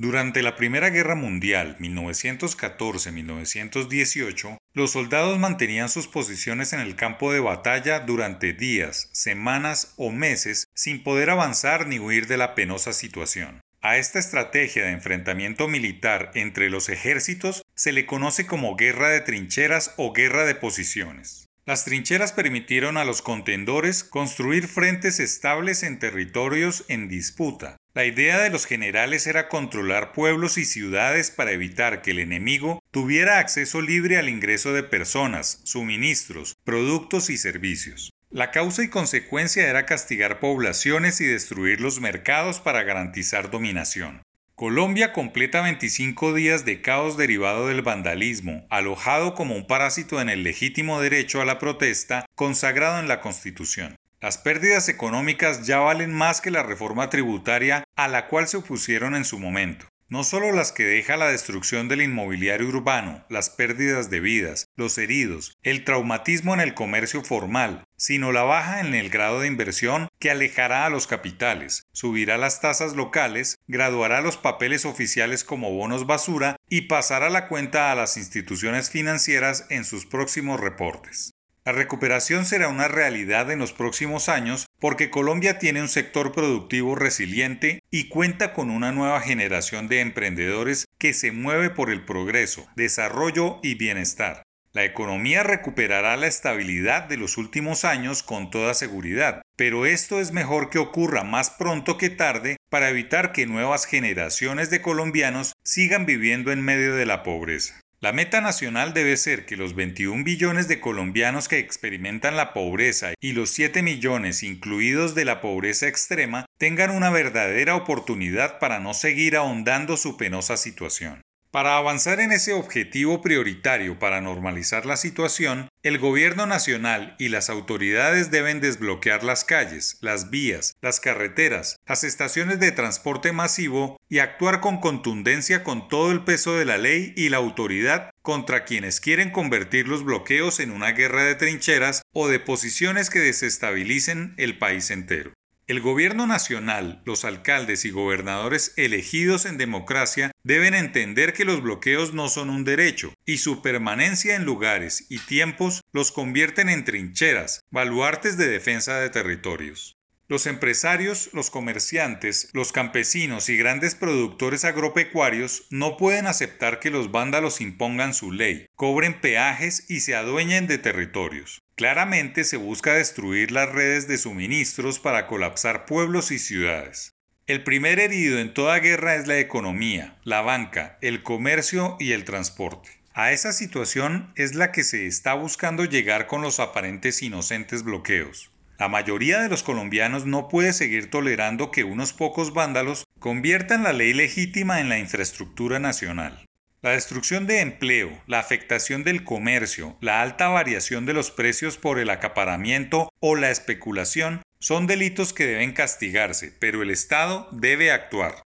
Durante la Primera Guerra Mundial 1914-1918, los soldados mantenían sus posiciones en el campo de batalla durante días, semanas o meses sin poder avanzar ni huir de la penosa situación. A esta estrategia de enfrentamiento militar entre los ejércitos se le conoce como guerra de trincheras o guerra de posiciones. Las trincheras permitieron a los contendores construir frentes estables en territorios en disputa. La idea de los generales era controlar pueblos y ciudades para evitar que el enemigo tuviera acceso libre al ingreso de personas, suministros, productos y servicios. La causa y consecuencia era castigar poblaciones y destruir los mercados para garantizar dominación. Colombia completa 25 días de caos derivado del vandalismo, alojado como un parásito en el legítimo derecho a la protesta consagrado en la Constitución. Las pérdidas económicas ya valen más que la reforma tributaria a la cual se opusieron en su momento. No solo las que deja la destrucción del inmobiliario urbano, las pérdidas de vidas, los heridos, el traumatismo en el comercio formal, sino la baja en el grado de inversión que alejará a los capitales, subirá las tasas locales, graduará los papeles oficiales como bonos basura y pasará la cuenta a las instituciones financieras en sus próximos reportes. La recuperación será una realidad en los próximos años porque Colombia tiene un sector productivo resiliente y cuenta con una nueva generación de emprendedores que se mueve por el progreso, desarrollo y bienestar. La economía recuperará la estabilidad de los últimos años con toda seguridad, pero esto es mejor que ocurra más pronto que tarde para evitar que nuevas generaciones de colombianos sigan viviendo en medio de la pobreza. La meta nacional debe ser que los 21 billones de colombianos que experimentan la pobreza y los 7 millones incluidos de la pobreza extrema tengan una verdadera oportunidad para no seguir ahondando su penosa situación. Para avanzar en ese objetivo prioritario para normalizar la situación, el gobierno nacional y las autoridades deben desbloquear las calles, las vías, las carreteras, las estaciones de transporte masivo y actuar con contundencia con todo el peso de la ley y la autoridad contra quienes quieren convertir los bloqueos en una guerra de trincheras o de posiciones que desestabilicen el país entero. El gobierno nacional, los alcaldes y gobernadores elegidos en democracia deben entender que los bloqueos no son un derecho y su permanencia en lugares y tiempos los convierten en trincheras, baluartes de defensa de territorios. Los empresarios, los comerciantes, los campesinos y grandes productores agropecuarios no pueden aceptar que los vándalos impongan su ley, cobren peajes y se adueñen de territorios. Claramente se busca destruir las redes de suministros para colapsar pueblos y ciudades. El primer herido en toda guerra es la economía, la banca, el comercio y el transporte. A esa situación es la que se está buscando llegar con los aparentes inocentes bloqueos. La mayoría de los colombianos no puede seguir tolerando que unos pocos vándalos conviertan la ley legítima en la infraestructura nacional. La destrucción de empleo, la afectación del comercio, la alta variación de los precios por el acaparamiento o la especulación son delitos que deben castigarse, pero el Estado debe actuar.